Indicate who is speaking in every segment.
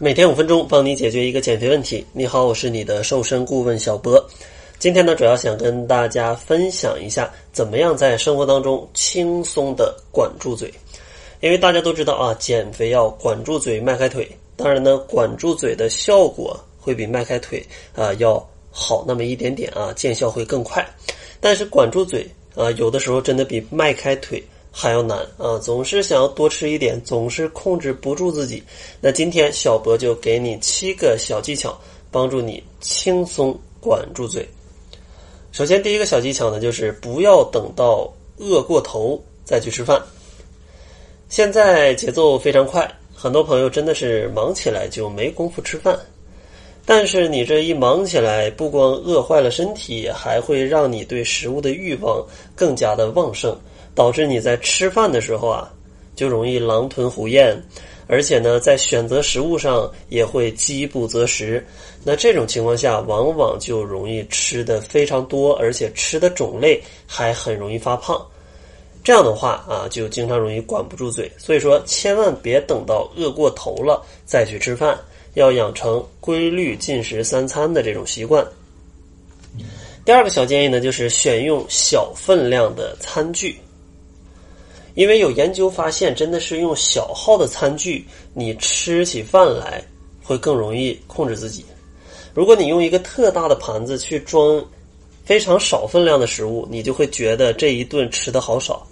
Speaker 1: 每天五分钟，帮你解决一个减肥问题。你好，我是你的瘦身顾问小博。今天呢，主要想跟大家分享一下，怎么样在生活当中轻松的管住嘴。因为大家都知道啊，减肥要管住嘴、迈开腿。当然呢，管住嘴的效果会比迈开腿啊要好那么一点点啊，见效会更快。但是管住嘴啊，有的时候真的比迈开腿。还要难啊！总是想要多吃一点，总是控制不住自己。那今天小博就给你七个小技巧，帮助你轻松管住嘴。首先，第一个小技巧呢，就是不要等到饿过头再去吃饭。现在节奏非常快，很多朋友真的是忙起来就没工夫吃饭。但是你这一忙起来，不光饿坏了身体，还会让你对食物的欲望更加的旺盛。导致你在吃饭的时候啊，就容易狼吞虎咽，而且呢，在选择食物上也会饥不择食。那这种情况下，往往就容易吃的非常多，而且吃的种类还很容易发胖。这样的话啊，就经常容易管不住嘴。所以说，千万别等到饿过头了再去吃饭，要养成规律进食三餐的这种习惯。第二个小建议呢，就是选用小分量的餐具。因为有研究发现，真的是用小号的餐具，你吃起饭来会更容易控制自己。如果你用一个特大的盘子去装非常少分量的食物，你就会觉得这一顿吃的好少，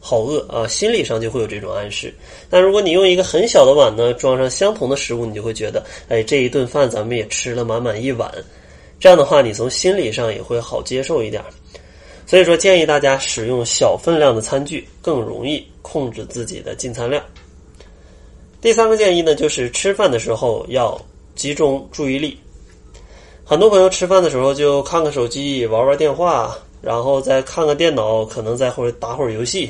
Speaker 1: 好饿啊，心理上就会有这种暗示。但如果你用一个很小的碗呢，装上相同的食物，你就会觉得，哎，这一顿饭咱们也吃了满满一碗。这样的话，你从心理上也会好接受一点。所以说，建议大家使用小分量的餐具，更容易控制自己的进餐量。第三个建议呢，就是吃饭的时候要集中注意力。很多朋友吃饭的时候就看看手机、玩玩电话，然后再看看电脑，可能再会打会儿游戏。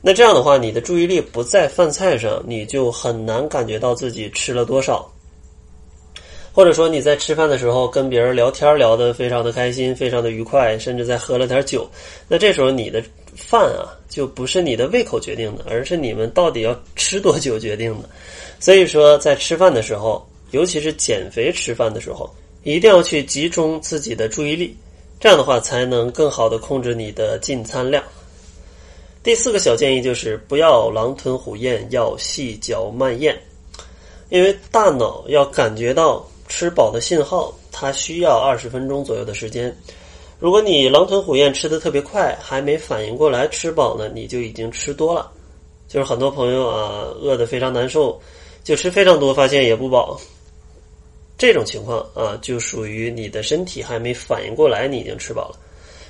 Speaker 1: 那这样的话，你的注意力不在饭菜上，你就很难感觉到自己吃了多少。或者说你在吃饭的时候跟别人聊天聊得非常的开心，非常的愉快，甚至在喝了点酒，那这时候你的饭啊就不是你的胃口决定的，而是你们到底要吃多久决定的。所以说在吃饭的时候，尤其是减肥吃饭的时候，一定要去集中自己的注意力，这样的话才能更好的控制你的进餐量。第四个小建议就是不要狼吞虎咽，要细嚼慢咽，因为大脑要感觉到。吃饱的信号，它需要二十分钟左右的时间。如果你狼吞虎咽吃的特别快，还没反应过来吃饱呢，你就已经吃多了。就是很多朋友啊，饿得非常难受，就吃非常多，发现也不饱。这种情况啊，就属于你的身体还没反应过来，你已经吃饱了。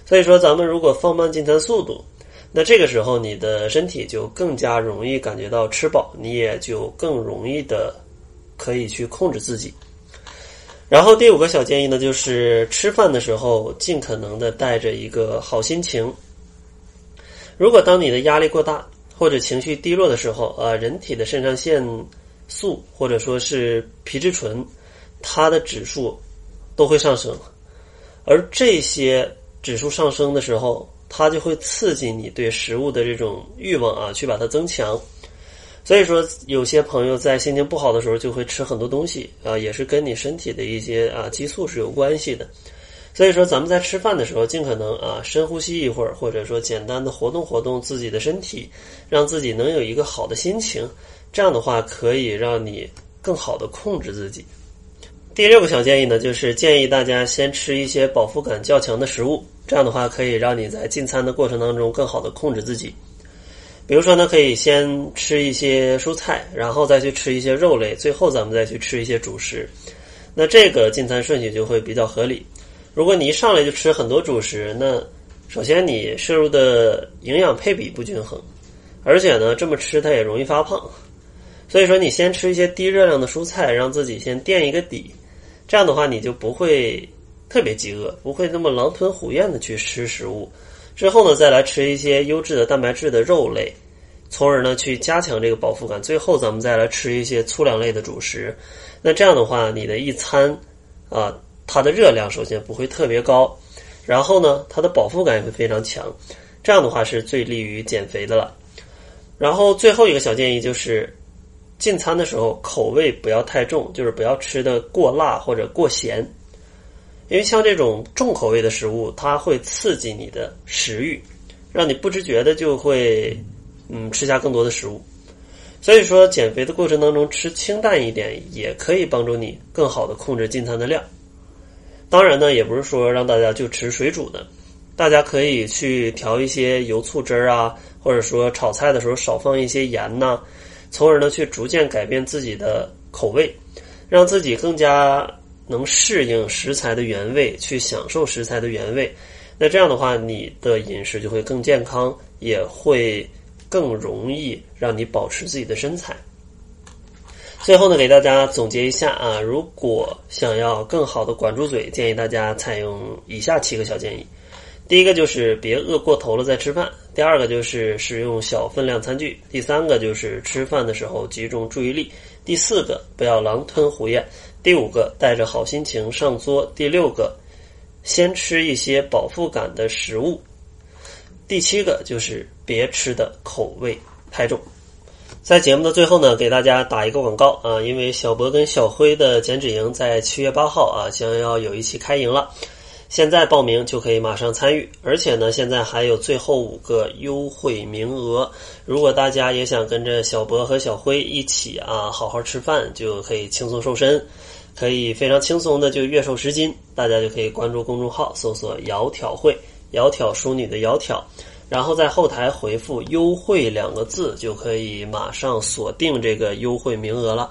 Speaker 1: 所以说，咱们如果放慢进餐速度，那这个时候你的身体就更加容易感觉到吃饱，你也就更容易的可以去控制自己。然后第五个小建议呢，就是吃饭的时候尽可能的带着一个好心情。如果当你的压力过大或者情绪低落的时候，啊，人体的肾上腺素或者说是皮质醇，它的指数都会上升，而这些指数上升的时候，它就会刺激你对食物的这种欲望啊，去把它增强。所以说，有些朋友在心情不好的时候就会吃很多东西啊，也是跟你身体的一些啊激素是有关系的。所以说，咱们在吃饭的时候，尽可能啊深呼吸一会儿，或者说简单的活动活动自己的身体，让自己能有一个好的心情。这样的话，可以让你更好的控制自己。第六个小建议呢，就是建议大家先吃一些饱腹感较强的食物，这样的话可以让你在进餐的过程当中更好的控制自己。比如说呢，可以先吃一些蔬菜，然后再去吃一些肉类，最后咱们再去吃一些主食。那这个进餐顺序就会比较合理。如果你一上来就吃很多主食，那首先你摄入的营养配比不均衡，而且呢，这么吃它也容易发胖。所以说，你先吃一些低热量的蔬菜，让自己先垫一个底，这样的话你就不会特别饥饿，不会那么狼吞虎咽的去吃食物。之后呢，再来吃一些优质的蛋白质的肉类，从而呢去加强这个饱腹感。最后咱们再来吃一些粗粮类的主食。那这样的话，你的一餐啊，它的热量首先不会特别高，然后呢，它的饱腹感也会非常强。这样的话是最利于减肥的了。然后最后一个小建议就是，进餐的时候口味不要太重，就是不要吃的过辣或者过咸，因为像这种重口味的食物，它会刺激你的食欲，让你不知觉的就会嗯吃下更多的食物。所以说，减肥的过程当中吃清淡一点，也可以帮助你更好的控制进餐的量。当然呢，也不是说让大家就吃水煮的，大家可以去调一些油醋汁儿啊，或者说炒菜的时候少放一些盐呐。从而呢，去逐渐改变自己的口味，让自己更加能适应食材的原味，去享受食材的原味。那这样的话，你的饮食就会更健康，也会更容易让你保持自己的身材。最后呢，给大家总结一下啊，如果想要更好的管住嘴，建议大家采用以下七个小建议。第一个就是别饿过头了再吃饭，第二个就是使用小分量餐具，第三个就是吃饭的时候集中注意力，第四个不要狼吞虎咽，第五个带着好心情上桌，第六个先吃一些饱腹感的食物，第七个就是别吃的口味太重。在节目的最后呢，给大家打一个广告啊，因为小博跟小辉的减脂营在七月八号啊将要有一期开营了。现在报名就可以马上参与，而且呢，现在还有最后五个优惠名额。如果大家也想跟着小博和小辉一起啊，好好吃饭，就可以轻松瘦身，可以非常轻松的就月瘦十斤。大家就可以关注公众号，搜索“窈窕会”，窈窕淑女的窈窕，然后在后台回复“优惠”两个字，就可以马上锁定这个优惠名额了。